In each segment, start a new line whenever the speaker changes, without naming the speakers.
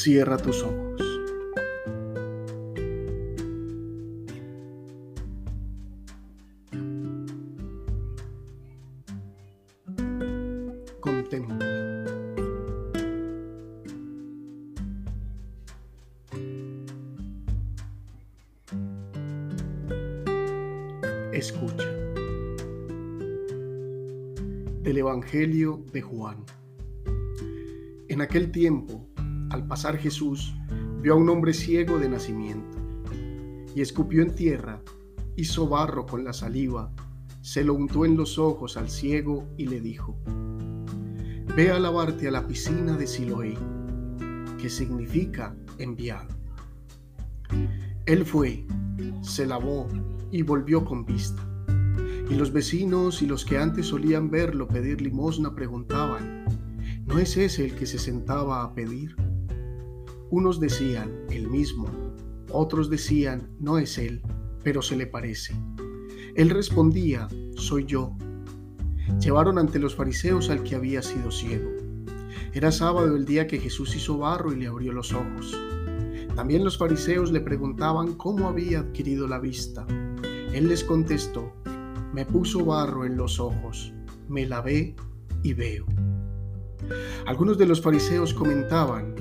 Cierra tus ojos. Contempla. Escucha. Del Evangelio de Juan. En aquel tiempo, al pasar Jesús, vio a un hombre ciego de nacimiento, y escupió en tierra, hizo barro con la saliva, se lo untó en los ojos al ciego y le dijo, Ve a lavarte a la piscina de Siloé, que significa enviado. Él fue, se lavó y volvió con vista. Y los vecinos y los que antes solían verlo pedir limosna preguntaban, ¿no es ese el que se sentaba a pedir? Unos decían, el mismo, otros decían, no es él, pero se le parece. Él respondía, soy yo. Llevaron ante los fariseos al que había sido ciego. Era sábado el día que Jesús hizo barro y le abrió los ojos. También los fariseos le preguntaban cómo había adquirido la vista. Él les contestó, me puso barro en los ojos, me lavé y veo. Algunos de los fariseos comentaban,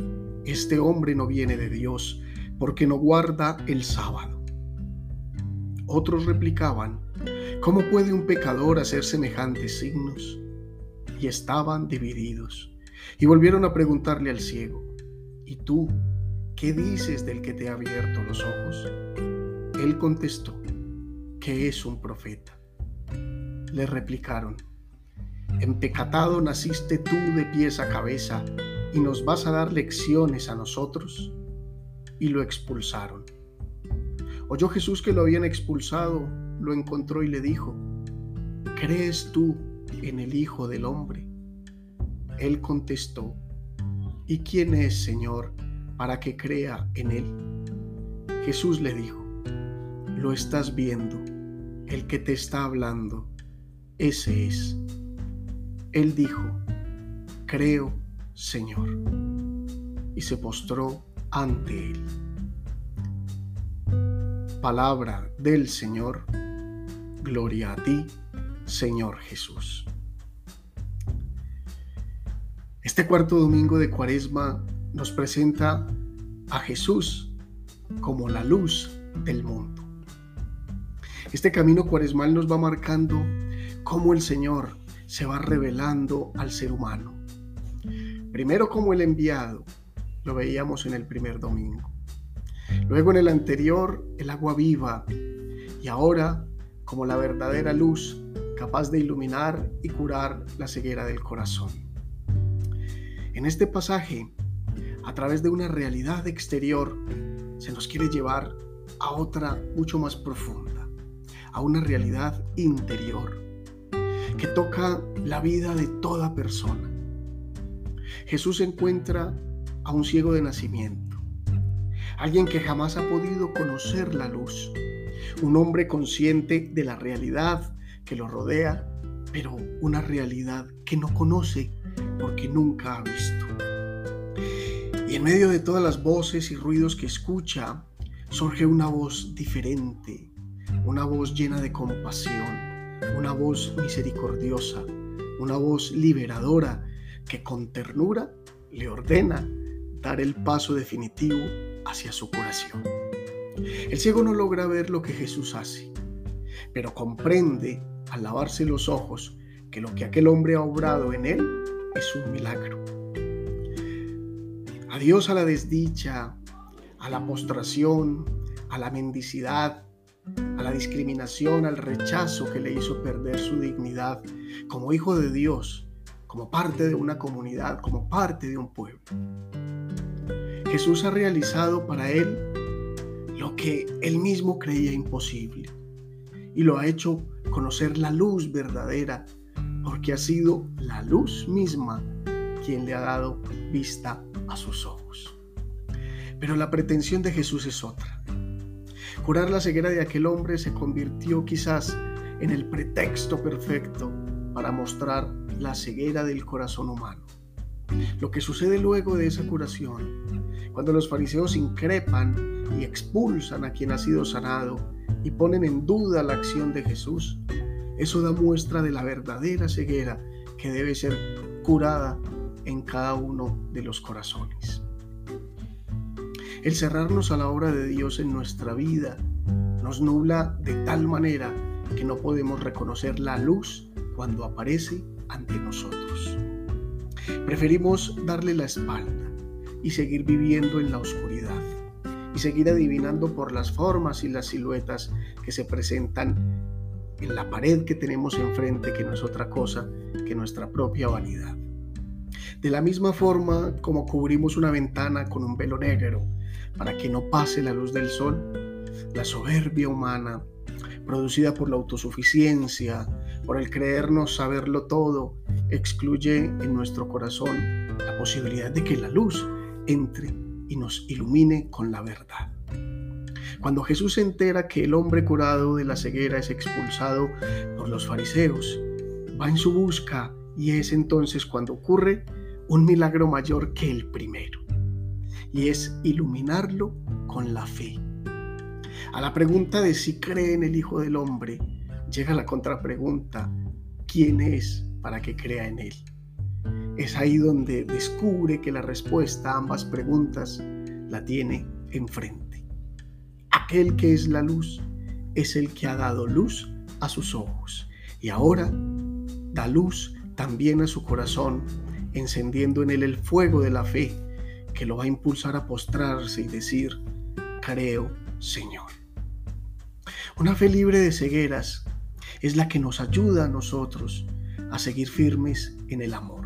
este hombre no viene de Dios porque no guarda el sábado. Otros replicaban, ¿cómo puede un pecador hacer semejantes signos? Y estaban divididos. Y volvieron a preguntarle al ciego, ¿y tú qué dices del que te ha abierto los ojos? Él contestó, que es un profeta. Le replicaron, empecatado naciste tú de pies a cabeza y nos vas a dar lecciones a nosotros. Y lo expulsaron. Oyó Jesús que lo habían expulsado, lo encontró y le dijo, ¿crees tú en el Hijo del Hombre? Él contestó, ¿y quién es, Señor, para que crea en él? Jesús le dijo, lo estás viendo, el que te está hablando, ese es. Él dijo, creo Señor, y se postró ante él. Palabra del Señor, gloria a ti, Señor Jesús. Este cuarto domingo de Cuaresma nos presenta a Jesús como la luz del mundo. Este camino cuaresmal nos va marcando cómo el Señor se va revelando al ser humano Primero como el enviado, lo veíamos en el primer domingo. Luego en el anterior, el agua viva. Y ahora como la verdadera luz capaz de iluminar y curar la ceguera del corazón. En este pasaje, a través de una realidad exterior, se nos quiere llevar a otra mucho más profunda, a una realidad interior, que toca la vida de toda persona Jesús encuentra a un ciego de nacimiento, alguien que jamás ha podido conocer la luz, un hombre consciente de la realidad que lo rodea, pero una realidad que no conoce porque nunca ha visto. Y en medio de todas las voces y ruidos que escucha, surge una voz diferente, una voz llena de compasión, una voz misericordiosa, una voz liberadora que con ternura le ordena dar el paso definitivo hacia su curación. El ciego no logra ver lo que Jesús hace, pero comprende al lavarse los ojos que lo que aquel hombre ha obrado en él es un milagro. Adiós a la desdicha, a la postración, a la mendicidad, a la discriminación, al rechazo que le hizo perder su dignidad como hijo de Dios como parte de una comunidad, como parte de un pueblo. Jesús ha realizado para él lo que él mismo creía imposible y lo ha hecho conocer la luz verdadera porque ha sido la luz misma quien le ha dado vista a sus ojos. Pero la pretensión de Jesús es otra. Curar la ceguera de aquel hombre se convirtió quizás en el pretexto perfecto para mostrar la ceguera del corazón humano. Lo que sucede luego de esa curación, cuando los fariseos increpan y expulsan a quien ha sido sanado y ponen en duda la acción de Jesús, eso da muestra de la verdadera ceguera que debe ser curada en cada uno de los corazones. El cerrarnos a la obra de Dios en nuestra vida nos nubla de tal manera que no podemos reconocer la luz cuando aparece ante nosotros. Preferimos darle la espalda y seguir viviendo en la oscuridad y seguir adivinando por las formas y las siluetas que se presentan en la pared que tenemos enfrente, que no es otra cosa que nuestra propia vanidad. De la misma forma como cubrimos una ventana con un velo negro para que no pase la luz del sol, la soberbia humana, producida por la autosuficiencia, por el creernos saberlo todo, excluye en nuestro corazón la posibilidad de que la luz entre y nos ilumine con la verdad. Cuando Jesús se entera que el hombre curado de la ceguera es expulsado por los fariseos, va en su busca y es entonces cuando ocurre un milagro mayor que el primero, y es iluminarlo con la fe. A la pregunta de si cree en el Hijo del Hombre, llega la contrapregunta, ¿quién es para que crea en Él? Es ahí donde descubre que la respuesta a ambas preguntas la tiene enfrente. Aquel que es la luz es el que ha dado luz a sus ojos y ahora da luz también a su corazón encendiendo en él el fuego de la fe que lo va a impulsar a postrarse y decir, creo, Señor. Una fe libre de cegueras es la que nos ayuda a nosotros a seguir firmes en el amor,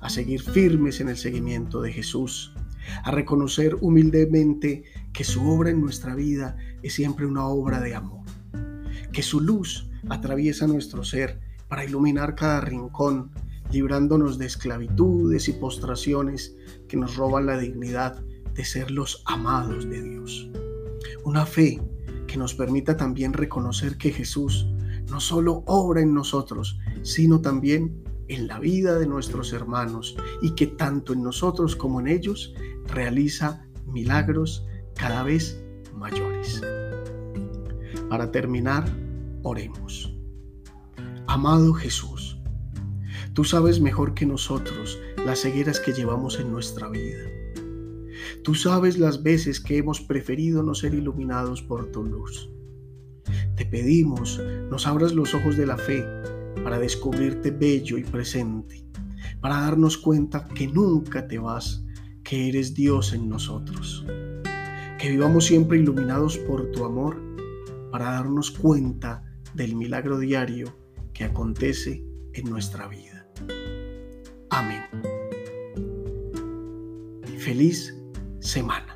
a seguir firmes en el seguimiento de Jesús, a reconocer humildemente que su obra en nuestra vida es siempre una obra de amor, que su luz atraviesa nuestro ser para iluminar cada rincón librándonos de esclavitudes y postraciones que nos roban la dignidad de ser los amados de Dios. Una fe que nos permita también reconocer que Jesús no solo obra en nosotros, sino también en la vida de nuestros hermanos y que tanto en nosotros como en ellos realiza milagros cada vez mayores. Para terminar, oremos. Amado Jesús, Tú sabes mejor que nosotros las cegueras que llevamos en nuestra vida. Tú sabes las veces que hemos preferido no ser iluminados por tu luz. Te pedimos nos abras los ojos de la fe para descubrirte bello y presente, para darnos cuenta que nunca te vas, que eres Dios en nosotros. Que vivamos siempre iluminados por tu amor para darnos cuenta del milagro diario que acontece en nuestra vida. Amén. Feliz semana.